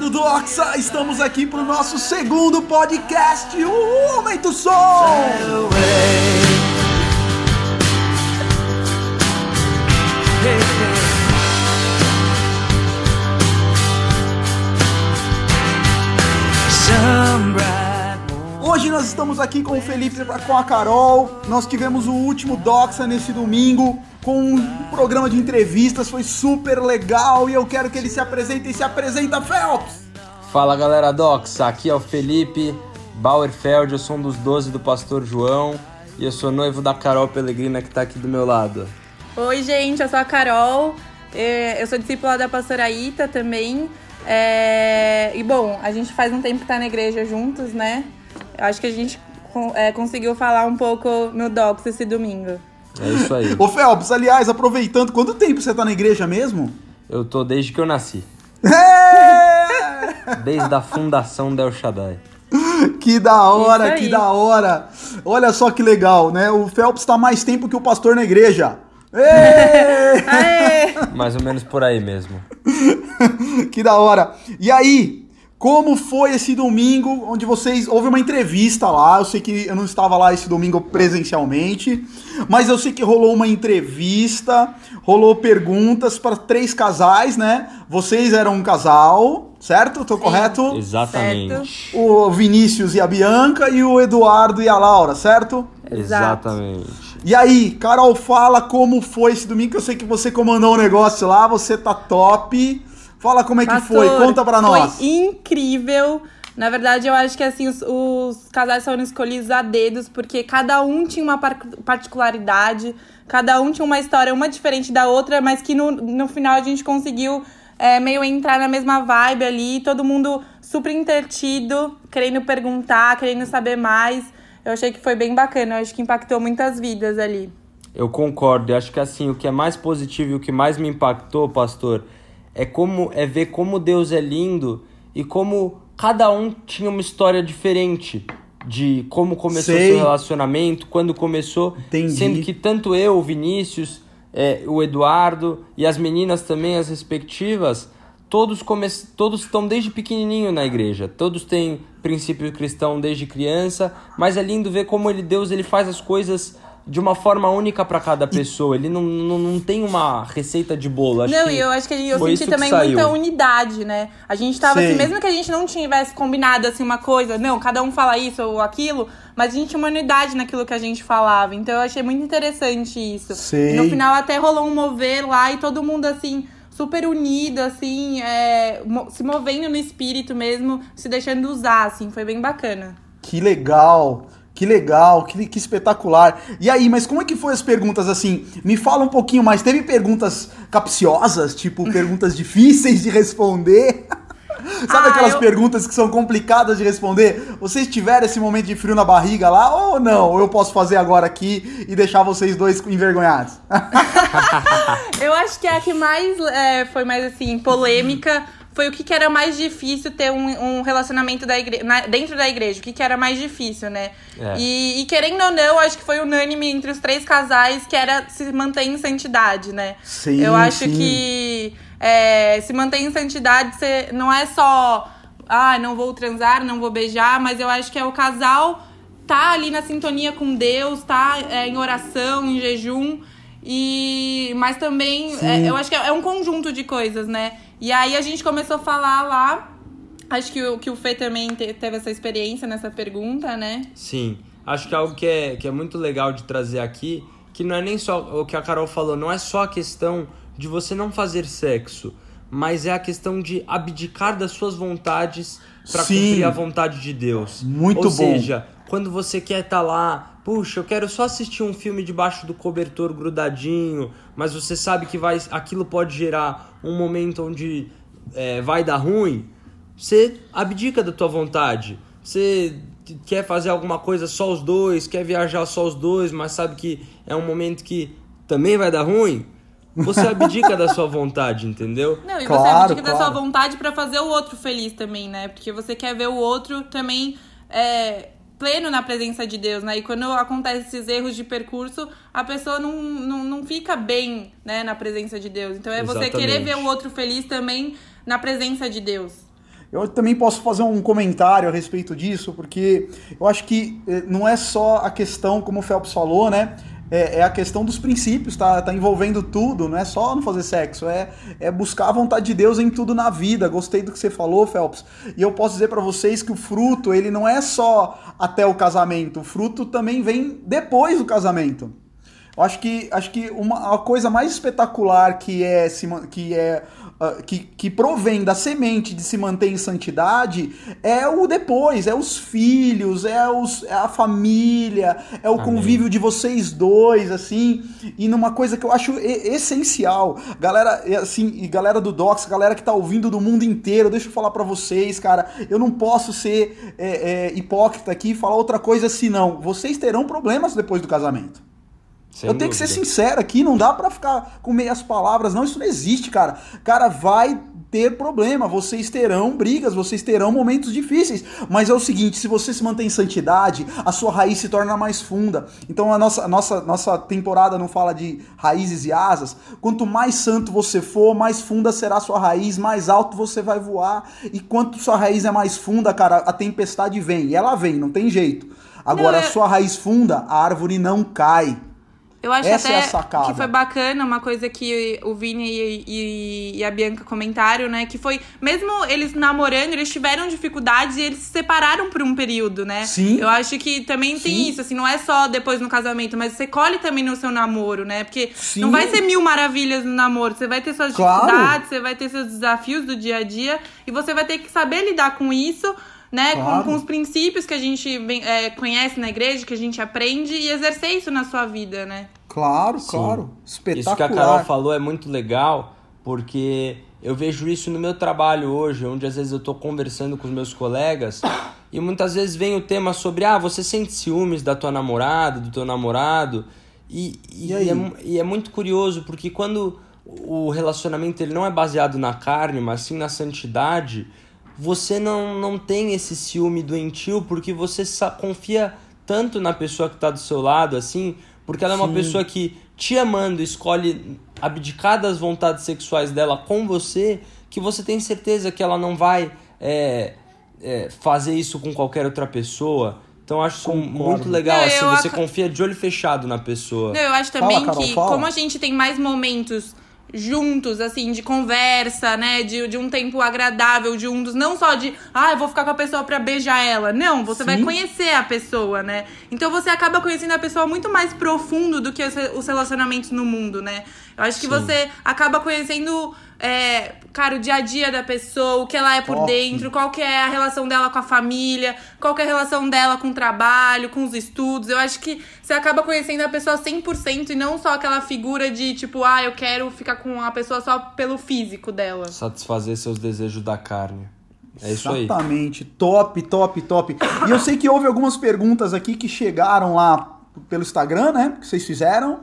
Do Doxa, estamos aqui pro nosso segundo podcast, o Aumenta o Som! Hoje nós estamos aqui com o Felipe com a Carol. Nós tivemos o último Doxa nesse domingo com um programa de entrevistas, foi super legal e eu quero que ele se apresente e se apresenta, Phelps! Fala galera Doxa, aqui é o Felipe Bauerfeld, eu sou um dos 12 do Pastor João e eu sou noivo da Carol Pelegrina que tá aqui do meu lado. Oi gente, eu sou a Carol, é, eu sou discípula da pastora Ita também. É... E bom, a gente faz um tempo que tá na igreja juntos, né? Eu acho que a gente é, conseguiu falar um pouco no Docs esse domingo. É isso aí. Ô Phelps, aliás, aproveitando, quanto tempo você tá na igreja mesmo? Eu tô desde que eu nasci. É! Desde a fundação del Shaddai. Que da hora, que da hora. Olha só que legal, né? O Phelps tá mais tempo que o pastor na igreja. Mais ou menos por aí mesmo. que da hora. E aí, como foi esse domingo onde vocês houve uma entrevista lá? Eu sei que eu não estava lá esse domingo presencialmente, mas eu sei que rolou uma entrevista, rolou perguntas para três casais, né? Vocês eram um casal, certo? Tô Sim. correto? Exatamente. O Vinícius e a Bianca e o Eduardo e a Laura, certo? Exatamente. E aí, Carol, fala como foi esse domingo, que eu sei que você comandou o negócio lá, você tá top. Fala como é que Pastor, foi, conta pra nós. Foi incrível. Na verdade, eu acho que assim, os, os casais foram escolhidos a dedos, porque cada um tinha uma par particularidade, cada um tinha uma história, uma diferente da outra, mas que no, no final a gente conseguiu é, meio entrar na mesma vibe ali, todo mundo super entretido, querendo perguntar, querendo saber mais. Eu achei que foi bem bacana, eu acho que impactou muitas vidas ali. Eu concordo. Eu acho que assim, o que é mais positivo e o que mais me impactou, pastor, é como é ver como Deus é lindo e como cada um tinha uma história diferente de como começou Sei. seu relacionamento, quando começou, Entendi. sendo que tanto eu, o Vinícius, é, o Eduardo e as meninas também, as respectivas, todos come todos estão desde pequenininho na igreja, todos têm princípio cristão desde criança, mas é lindo ver como ele Deus ele faz as coisas de uma forma única para cada pessoa. Ele não, não, não tem uma receita de bolo. Acho não, que e eu acho que eu senti também muita unidade, né? A gente tava Sei. assim, mesmo que a gente não tivesse combinado assim uma coisa, não, cada um fala isso ou aquilo, mas a gente tinha uma unidade naquilo que a gente falava. Então eu achei muito interessante isso. Sei. E no final até rolou um mover lá e todo mundo assim super unido, assim, é, se movendo no espírito mesmo, se deixando usar, assim, foi bem bacana. Que legal, que legal, que, que espetacular. E aí, mas como é que foi as perguntas assim? Me fala um pouquinho mais. Teve perguntas capciosas, tipo perguntas difíceis de responder? Sabe Ah, aquelas eu- perguntas que são complicadas de responder? Vocês tiveram esse momento de frio na barriga lá ou não? Ou eu posso fazer agora aqui e deixar vocês dois envergonhados? Eu acho que a que mais é, foi mais assim, polêmica foi o que, que era mais difícil ter um, um relacionamento da igre na- dentro da igreja. O que, que era mais difícil, né? É. E, e querendo ou não, acho que foi unânime entre os três casais que era se manter em santidade, né? Sim, Eu acho sim. que é, se manter em santidade você, não é só, ah, não vou transar, não vou beijar, mas eu acho que é o casal tá ali na sintonia com Deus, tá é, em oração, em jejum. E mas também é, eu acho que é, é um conjunto de coisas, né? E aí a gente começou a falar lá. Acho que o, que o Fê também te- teve essa experiência nessa pergunta, né? Sim, acho que é algo que é, que é muito legal de trazer aqui, que não é nem só o que a Carol falou, não é só a questão de você não fazer sexo, mas é a questão de abdicar das suas vontades para cumprir a vontade de Deus. Muito Ou bom. seja, quando você quer estar lá, puxa, eu quero só assistir um filme debaixo do cobertor grudadinho, mas você sabe que vai, aquilo pode gerar um momento onde é, vai dar ruim, você abdica da tua vontade. Você quer fazer alguma coisa só os dois, quer viajar só os dois, mas sabe que é um momento que também vai dar ruim. Você abdica da sua vontade, entendeu? Não, e você Claro, abdica da sua claro. vontade pra fazer o outro feliz também, né? Porque você quer ver o outro também é, pleno na presença de Deus, né? E quando acontecem esses erros de percurso, a pessoa não, não, não fica bem né, na presença de Deus. Então é você Exatamente. querer ver o outro feliz também na presença de Deus. Eu também posso fazer um comentário a respeito disso, porque eu acho que eh, não é só a questão, como o Phelps falou, né? É, é, a questão dos princípios, tá, tá envolvendo tudo, não é só não fazer sexo, é, é buscar a vontade de Deus em tudo na vida. Gostei do que você falou, Phelps. E eu posso dizer para vocês que o fruto, ele não é só até o casamento, o fruto também vem depois do casamento. Eu acho que, acho que uma a coisa mais espetacular que é, que é que, que provém da semente de se manter em santidade é o depois, é os filhos, é, os, é a família, é o Amém. convívio de vocês dois, assim, e numa coisa que eu acho essencial. Galera, assim, e galera do Docs, galera que tá ouvindo do mundo inteiro, deixa eu falar para vocês, cara, eu não posso ser é, é, hipócrita aqui e falar outra coisa senão, vocês terão problemas depois do casamento. Sem eu tenho dúvida. que ser sincero aqui, não dá para ficar com meias palavras, não, isso não existe, cara. Cara, vai ter problema, vocês terão brigas, vocês terão momentos difíceis, mas é o seguinte, se você se mantém em santidade, a sua raiz se torna mais funda. Então a nossa, a nossa, nossa temporada não fala de raízes e asas. Quanto mais santo você for, mais funda será a sua raiz, mais alto você vai voar. E quanto sua raiz é mais funda, cara, a tempestade vem, e ela vem, não tem jeito. Agora, não, é... a sua raiz funda, a árvore não cai. Eu acho Essa é até é que foi bacana uma coisa que o Vini e, e, e, a Bianca comentaram, né? Que foi, mesmo eles namorando, eles tiveram dificuldades e eles se separaram por um período, né? Sim. Eu acho que também Sim. tem isso, assim, não é só depois no casamento, mas você colhe também no seu namoro, né? Porque Sim. não vai ser mil maravilhas no namoro, você vai ter suas claro. dificuldades, você vai ter seus desafios do dia a dia e você vai ter que saber lidar com isso né? Claro. Com, com, os princípios que a gente é, conhece na igreja, que a gente aprende e exercer isso na sua vida, né? Claro, Sim. claro. Espetacular. Isso que a Carol falou é muito legal, porque eu vejo isso no meu trabalho hoje, onde às vezes eu estou conversando com os meus colegas e muitas vezes vem o tema sobre, ah, você sente ciúmes da tua namorada, do teu namorado. E, e, e, é, e é muito curioso, porque quando o relacionamento ele não é baseado na carne, mas sim na santidade, você não, não tem esse ciúme doentio porque você confia tanto na pessoa que está do seu lado, assim, porque ela é uma Sim. pessoa que, te amando, escolhe abdicar das vontades sexuais dela com você, que você tem certeza que ela não vai é, é, fazer isso com qualquer outra pessoa. Então acho isso muito legal, não, assim, você ac... confia de olho fechado na pessoa. Não, eu acho também fala, Carol, que, fala. como a gente tem mais momentos juntos, assim, de conversa, né? De, de um tempo agradável juntos. Não só de, ah, eu vou ficar com a pessoa pra beijar ela. Não, você Sim. vai conhecer a pessoa, né? Então você acaba conhecendo a pessoa muito mais profundo do que os relacionamentos no mundo, né? Eu acho que Sim. você acaba conhecendo é, cara, o dia a dia da pessoa, o que ela é por dentro, qual que é a relação dela com a família, qual que é a relação dela com o trabalho, com os estudos. Eu acho que você acaba conhecendo a pessoa 100% e não só aquela figura de tipo, ah, eu quero ficar com a pessoa só pelo físico dela. Satisfazer seus desejos da carne. É isso aí. Exatamente. Top, top, top. E eu sei que houve algumas perguntas aqui que chegaram lá pelo Instagram, né? Que vocês fizeram.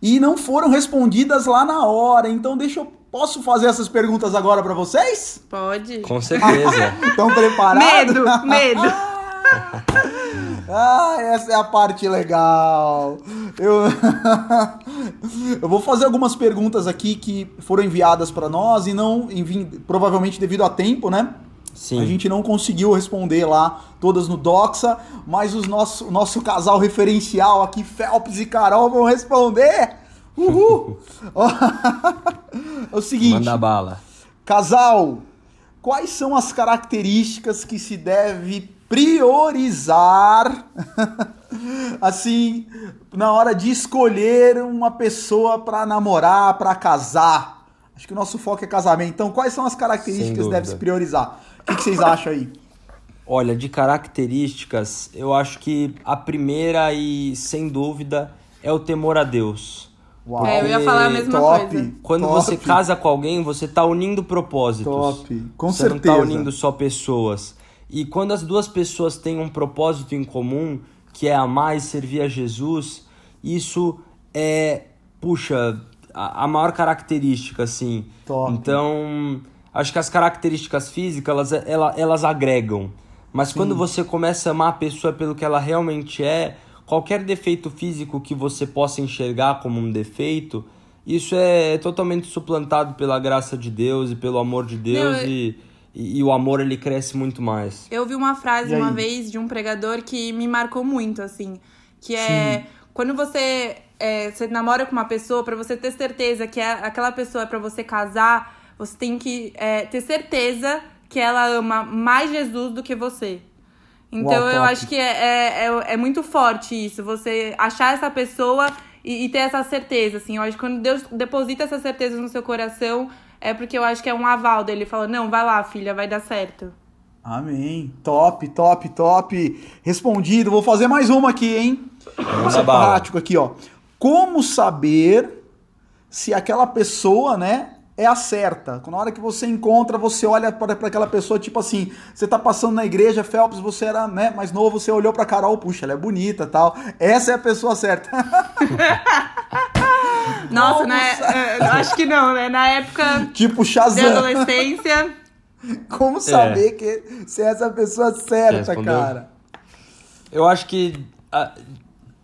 E não foram respondidas lá na hora. Então deixa eu Posso fazer essas perguntas agora para vocês? Pode. Com certeza. Estão preparados? Medo, medo. ah, essa é a parte legal. Eu... eu vou fazer algumas perguntas aqui que foram enviadas para nós e não, envi... provavelmente devido a tempo, né? Sim. A gente não conseguiu responder lá todas no Doxa, mas os nosso, o nosso casal referencial aqui, Phelps e Carol, vão responder. Uhul! é o seguinte. Manda bala. Casal, quais são as características que se deve priorizar assim na hora de escolher uma pessoa para namorar, para casar? Acho que o nosso foco é casamento. Então, quais são as características que deve se priorizar? O que, que vocês acham aí? Olha, de características, eu acho que a primeira e sem dúvida é o temor a Deus. Uau. É, eu ia falar a mesma top, coisa. Quando top. você casa com alguém, você tá unindo propósitos. Top, com você certeza. Você não tá unindo só pessoas. E quando as duas pessoas têm um propósito em comum, que é amar e servir a Jesus, isso é, puxa, a, a maior característica, assim. Top. Então, acho que as características físicas, elas, elas, elas agregam. Mas Sim. quando você começa a amar a pessoa pelo que ela realmente é, qualquer defeito físico que você possa enxergar como um defeito, isso é totalmente suplantado pela graça de Deus e pelo amor de Deus Não, eu- e, e, e o amor ele cresce muito mais. Eu vi uma frase uma vez de um pregador que me marcou muito, assim. Que é quando você, é, você namora com uma pessoa, pra você ter certeza que é- aquela pessoa é pra você casar, você tem que é, ter certeza que ela ama mais Jesus do que você. Então eu top. acho que é, é, é, é muito forte isso, você achar essa pessoa e, e ter essa certeza, assim. Eu acho que quando Deus deposita essa certeza no seu coração, é porque eu acho que é um aval dele. Fala, não, vai lá, filha, vai dar certo. Amém. Top, top, top. Respondido. Vou fazer mais uma aqui, hein? Ser bala. prático aqui, ó. Como saber se aquela pessoa, né, é a certa? Na hora que você encontra, você olha para para aquela pessoa, tipo assim, você tá passando na igreja, Phelps, você era, né, mais novo, você olhou pra Carol, puxa, ela é bonita, tal. Essa é a pessoa certa. Nossa, né? sa- é, eu acho que não, né? Na época tipo de Shazam. adolescência. Como saber que se é essa pessoa certa, respondeu? cara? Eu acho que ah,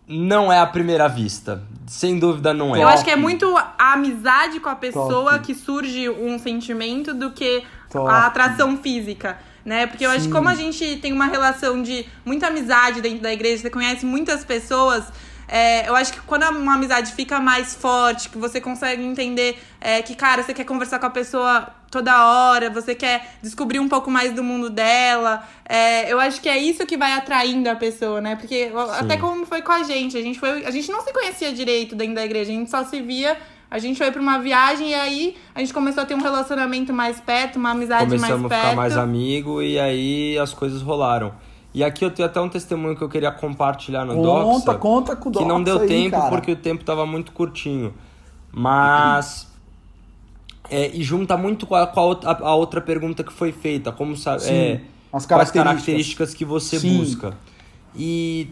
não é a primeira vista. Sem dúvida não é. Eu acho que é muito a amizade com a pessoa Top. que surge um sentimento do que Top. a atração física. Né? Porque eu acho que Sim. como a gente tem uma relação de muita amizade dentro da igreja, você conhece muitas pessoas, é, eu acho que quando uma amizade fica mais forte, que você consegue entender é, que, cara, você quer conversar com a pessoa toda hora, você quer descobrir um pouco mais do mundo dela, é, eu acho que é isso que vai atraindo a pessoa, né? Porque até como foi com a gente, a gente, foi, a gente não se conhecia direito dentro da igreja, a gente só se via. A gente foi pra uma viagem e aí a gente começou a ter um relacionamento mais perto, uma amizade Começamos mais a perto. ficar mais amigo e aí as coisas rolaram. E aqui eu tenho até um testemunho que eu queria compartilhar no Conta, Doxa. conta com o que não Doxa deu aí, tempo cara. porque o tempo tava muito curtinho. Mas. é, e junta muito com, a, com a outra, a outra pergunta que foi feita, como. Sim, É, as quais características. características que você Sim. busca. E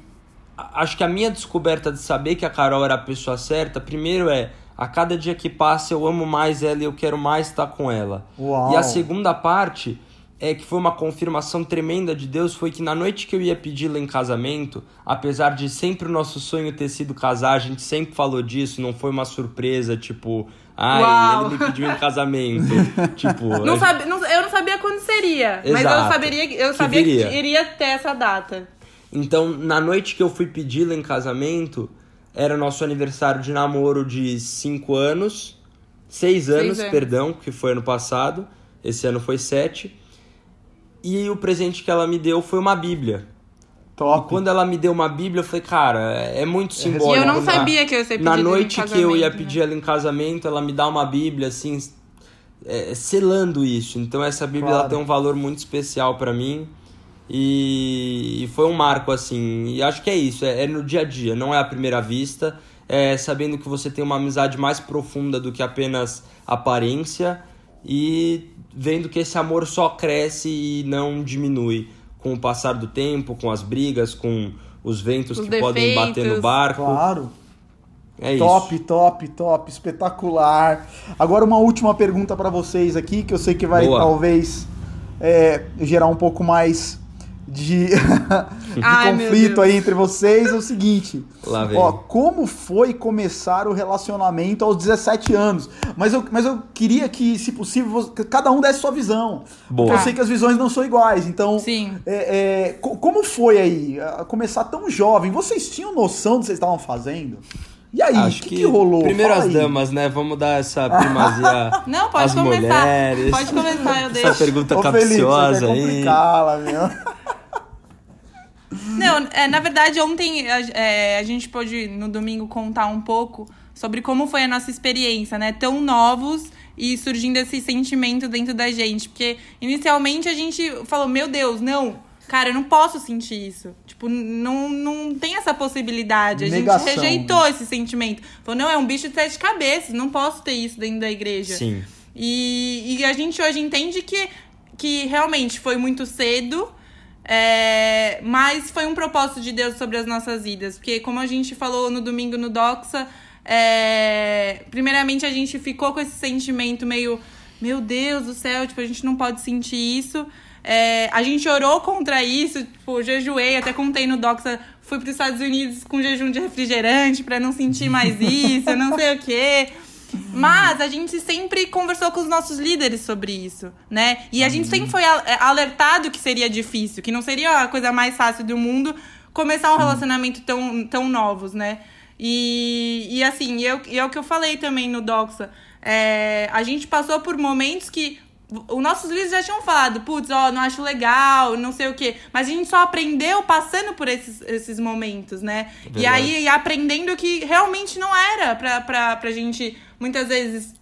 acho que a minha descoberta de saber que a Carol era a pessoa certa, primeiro é. A cada dia que passa eu amo mais ela e eu quero mais estar com ela. Uau. E a segunda parte é que foi uma confirmação tremenda de Deus foi que na noite que eu ia pedi-la em casamento, apesar de sempre o nosso sonho ter sido casar, a gente sempre falou disso, não foi uma surpresa, tipo, ai, Uau. ele me pediu em casamento. tipo, Não a- sabe, não- eu não sabia quando seria, mas eu Exato. saberia, eu Que sabia viria. que iria ter essa data. Então, na noite que eu fui pedi-la em casamento, era nosso aniversário de namoro de 5 anos. 6 anos, anos. perdão, que foi ano passado. Esse ano foi 7. E o presente que ela me deu foi uma Bíblia. Top. Quando ela me deu uma Bíblia, eu falei, cara, é muito simbólico. E eu não Na- sabia que eu ia ser Na noite que eu ia pedir ela em casamento, ela me dá uma Bíblia, assim, é, selando isso. Então essa Bíblia Claro. ela tem um valor muito especial pra mim. E, e foi um marco, assim. E acho que é isso, é, é no dia a dia, não é à primeira vista. É sabendo que você tem uma amizade mais profunda do que apenas aparência. E vendo que esse amor só cresce e não diminui com o passar do tempo, com as brigas, com os ventos Os que podem bater no defeitos. barco. Claro. É isso. Top, top, top, espetacular. Agora uma última pergunta pra vocês aqui, que eu sei que vai Boa. talvez é, gerar um pouco mais de, de Ai, conflito aí entre vocês. É o seguinte, Lá vem. ó, como foi começar o relacionamento aos 17 anos? Mas eu, mas eu queria que, se possível, que cada um desse sua visão. Boa. Porque eu sei que as visões não são iguais, então Sim. é, é, co- como foi aí começar tão jovem? Vocês tinham noção do que vocês estavam fazendo? E aí, o Acho que, que rolou? Primeiro Fala as aí. damas, né? Vamos dar essa primazia Não, pode às começar. mulheres. Pode começar, eu Essa deixo. pergunta Ô, Felipe, você capciosa aí. complicá-la, meu. Não, é, na verdade, ontem a, é, a gente pôde, no domingo, contar um pouco sobre como foi a nossa experiência, né? Tão novos e surgindo esse sentimento dentro da gente. Porque, inicialmente, a gente falou, meu Deus, não, cara, eu não posso sentir isso. Tipo, não, não tem essa possibilidade. A Negação, gente rejeitou esse sentimento. Falou, não, é um bicho de sete cabeças, não posso ter isso dentro da igreja. Sim. E, e a gente hoje entende que, que realmente foi muito cedo, é, mas foi um propósito de Deus sobre as nossas vidas. Porque, como a gente falou no domingo no Doxa, é, primeiramente a gente ficou com esse sentimento meio, meu Deus do céu, tipo, a gente não pode sentir isso. É, a gente orou contra isso, tipo, jejuei, até contei no Doxa, fui para os Estados Unidos com jejum de refrigerante para não sentir mais isso, não sei o quê. Mas a gente sempre conversou com os nossos líderes sobre isso, né? E a gente sempre foi é, alertado que seria difícil, que não seria a coisa mais fácil do mundo começar um relacionamento tão, tão novos, né? E, e assim, e eu, e é o que eu falei também no Doxa. É, a gente passou por momentos que os nossos líderes já tinham falado, putz, ó, não acho legal, não sei o quê. Mas a gente só aprendeu passando por esses, esses momentos, né? E Verdade. aí e aprendendo que realmente não era pra, pra, pra gente, muitas vezes,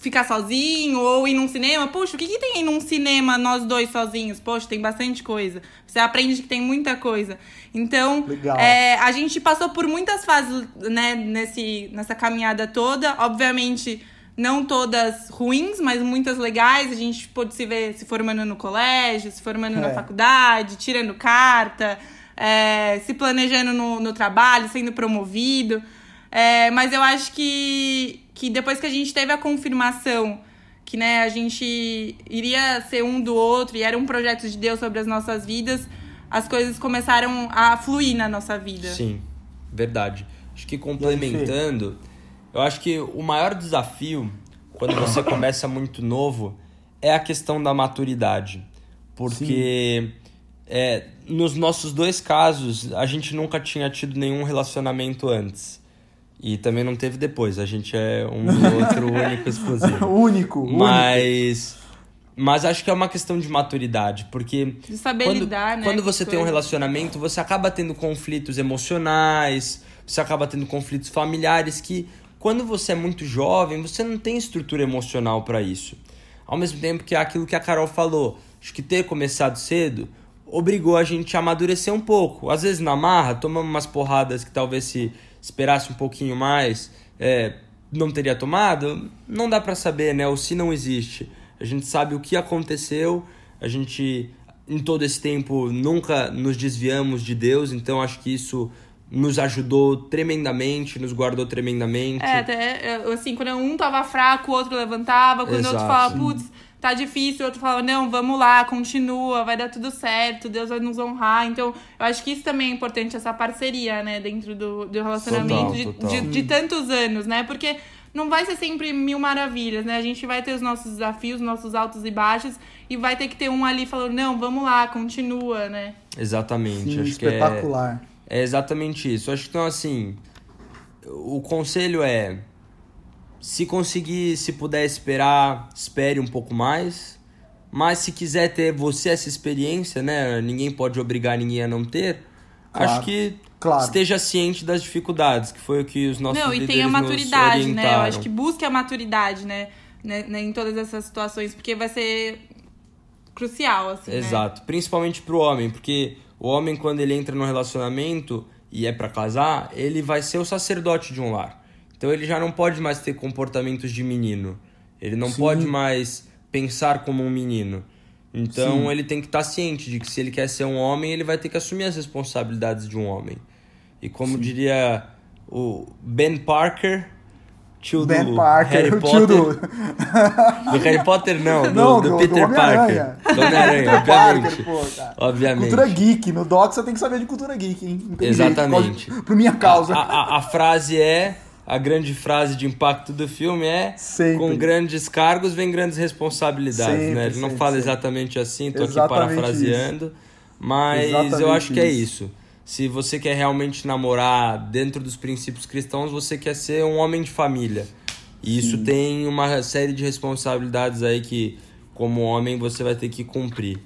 ficar sozinho ou ir num cinema. Puxa, o que, que tem num cinema nós dois sozinhos? Poxa, tem bastante coisa. Você aprende que tem muita coisa. Então, é, a gente passou por muitas fases né, nesse, nessa caminhada toda. Obviamente, não todas ruins, mas muitas legais. A gente pôde se ver se formando no colégio, se formando É. na faculdade, tirando carta, é, se planejando no, no trabalho, sendo promovido. É, mas eu acho que, que depois que a gente teve a confirmação que né, a gente iria ser um do outro e era um projeto de Deus sobre as nossas vidas, as coisas começaram a fluir na nossa vida. Sim, verdade. Acho que complementando, eu acho que o maior desafio quando você começa muito novo é a questão da maturidade. Porque é, nos nossos dois casos, a gente nunca tinha tido nenhum relacionamento antes. E também não teve depois. A gente é um do outro único exclusivo. único, único. Mas. Mas acho que é uma questão de maturidade, porque De saber quando, lidar, né, quando você tem um relacionamento, você acaba tendo conflitos emocionais, você acaba tendo conflitos familiares que, quando você é muito jovem, você não tem estrutura emocional para isso. Ao mesmo tempo que é aquilo que a Carol falou, acho que ter começado cedo obrigou a gente a amadurecer um pouco. Às vezes na marra, tomamos umas porradas que talvez se esperasse um pouquinho mais, é, não teria tomado. Não dá pra saber, né? O se não existe. A gente sabe o que aconteceu, a gente em todo esse tempo nunca nos desviamos de Deus, então acho que isso nos ajudou tremendamente, nos guardou tremendamente. É, até, assim, quando um tava fraco, o outro levantava. Quando o outro falava, putz, tá difícil, o outro falava, não, vamos lá, continua, vai dar tudo certo, Deus vai nos honrar. Então, eu acho que isso também é importante, essa parceria, né, dentro do, do relacionamento Total, de, total. de, de tantos anos, né? Porque não vai ser sempre mil maravilhas, né? A gente vai ter os nossos desafios, nossos altos e baixos, e vai ter que ter um ali falando, não, vamos lá, continua, né? Exatamente, Sim, acho que é, espetacular. é exatamente isso. Acho que então assim, o conselho é se conseguir, se puder esperar, espere um pouco mais. Mas se quiser ter você essa experiência, né? Ninguém pode obrigar ninguém a não ter. Claro, Acho que claro. esteja ciente das dificuldades, que foi o que os nossos Não, e líderes tem a nos maturidade, né? Eu acho que busque a maturidade, né? né, né, Em todas essas situações, porque vai ser crucial, assim, né? Exato, principalmente pro homem, porque o homem quando ele entra no relacionamento e é pra casar, ele vai ser o sacerdote de um lar. Então ele já não pode mais ter comportamentos de menino. Ele não Sim. pode mais pensar como um menino. Então Sim. ele tem que estar ciente de que se ele quer ser um homem, ele vai ter que assumir as responsabilidades de um homem. E como diria o Ben Parker, tio Ben do Parker, Harry Potter, do... do Harry Potter não, do, Não, do do- do Peter Homem-Aranha. Parker. Do Homem-Aranha, obviamente. Parker, pô, cara. Obviamente. Cultura geek. No Doc você tem que saber de cultura geek, hein? Exatamente. Jeito, por minha causa. A, a- a frase é. A grande frase de impacto do filme é Sempre. com grandes cargos vem grandes responsabilidades, Sempre, né? Ele não sempre, fala sempre. exatamente assim, tô aqui parafraseando, mas Exatamente eu acho que é isso. isso. Se você quer realmente namorar dentro dos princípios cristãos, você quer ser um homem de família. E isso tem uma série de responsabilidades aí que, como homem, você vai ter que cumprir.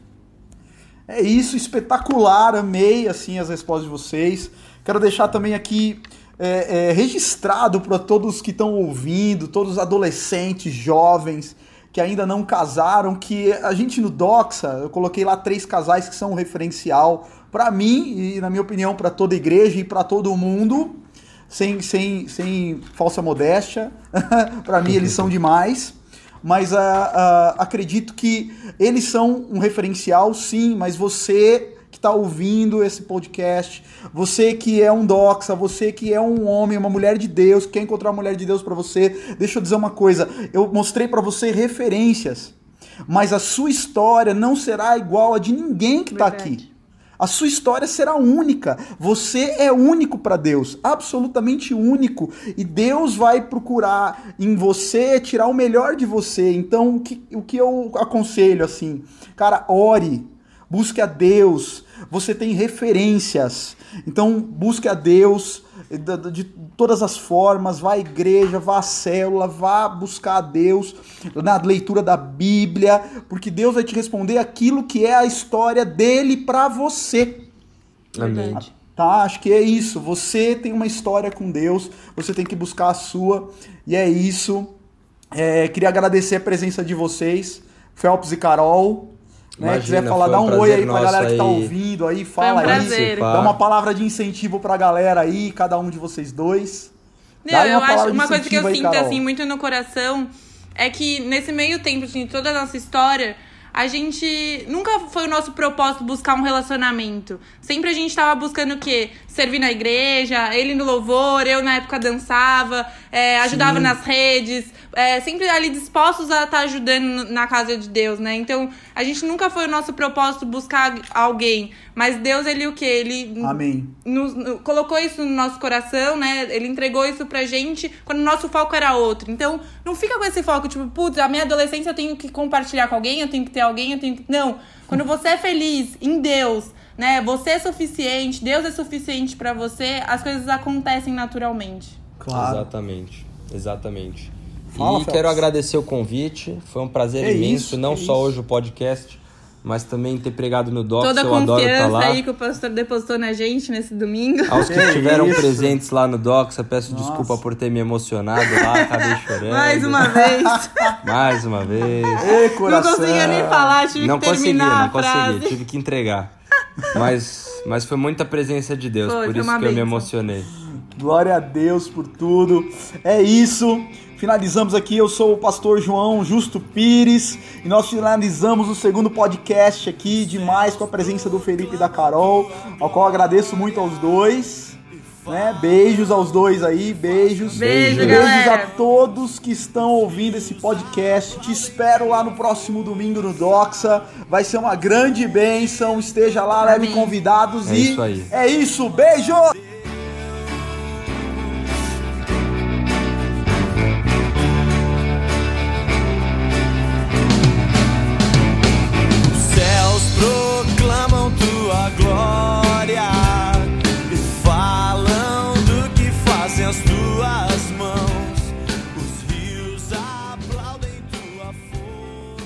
É isso, espetacular, amei assim as respostas de vocês. Quero deixar também aqui é, é, registrado para todos que estão ouvindo, todos os adolescentes, jovens que ainda não casaram, que a gente no Doxa, eu coloquei lá três casais que são um referencial para mim e na minha opinião para toda igreja e para todo mundo, sem, sem, sem falsa modéstia. para mim eles são demais mas ah, ah, acredito que eles são um referencial, sim, mas você está ouvindo esse podcast, você que é um doxa, você que é um homem, uma mulher de Deus, quer encontrar uma mulher de Deus para você, deixa eu dizer uma coisa, eu mostrei para você referências, mas a sua história não será igual a de ninguém que está aqui. A sua história será única. Você é único para Deus, absolutamente único. E Deus vai procurar em você tirar o melhor de você. Então, o que, o que eu aconselho assim? Cara, ore, busque a Deus. Você tem referências. Então, busque a Deus de todas as formas, vá à igreja, vá à célula, vá buscar a Deus na leitura da Bíblia, porque Deus vai te responder aquilo que é a história dele para você. Amém. Tá, acho que é isso. Você tem uma história com Deus, você tem que buscar a sua, e é isso. É, queria agradecer a presença de vocês, Felps e Carol. Né? Imagina, quiser falar, dá um um oi aí pra galera que tá aí. ouvindo aí, Foi um fala aí. Dá uma palavra de incentivo pra galera aí, cada um de vocês dois. Não, Dá aí eu palavra acho uma coisa que eu aí, sinto Carol. assim muito no coração é que nesse meio tempo assim, de toda a nossa história, a gente nunca foi o nosso propósito buscar um relacionamento. Sempre a gente tava buscando o quê? Servir na igreja, ele no louvor, eu na época dançava, é, ajudava Sim. nas redes, é, sempre ali dispostos a estar ajudando na casa de Deus, né? Então, a gente nunca foi o nosso propósito buscar alguém, mas Deus ele o quê? Ele Amém. nos- no- colocou isso no nosso coração, né? Ele entregou isso pra gente quando o nosso foco era outro. Então, não fica com esse foco, tipo, putz, a minha adolescência eu tenho que compartilhar com alguém, eu tenho que ter alguém, eu tenho que. Não. Quando você é feliz em Deus, né? Você é suficiente, Deus é suficiente pra você, as coisas acontecem naturalmente. Claro. Exatamente, exatamente. Fala, e Phelps. quero agradecer o convite, foi um prazer É imenso, isso, não é só isso. hoje o podcast, mas também ter pregado no Docs, Toda a eu adoro estar confiança lá. aí que o pastor depositou na gente nesse domingo. Aos que estiveram isso. presentes lá no Docs, eu peço Nossa. desculpa por ter me emocionado lá, acabei chorando. Mais uma vez. Mais uma vez. Ei, não conseguia nem falar, tive Não que consegui, terminar não a frase. consegui, tive que entregar. Mas, mas foi muita presença de Deus, Foi, por foi isso que eu me emocionei. Glória a Deus por tudo. É isso. Finalizamos aqui. Eu sou o pastor João Justo Pires e nós finalizamos o segundo podcast aqui demais com a presença do Felipe e da Carol, ao qual agradeço muito aos dois. Né? Beijos aos dois aí, beijos. Beijo, beijos galera. a todos que estão ouvindo esse podcast. Te espero lá no próximo domingo no Doxa. Vai ser uma grande bênção. Esteja lá, leve convidados É e isso aí. é isso. Beijo!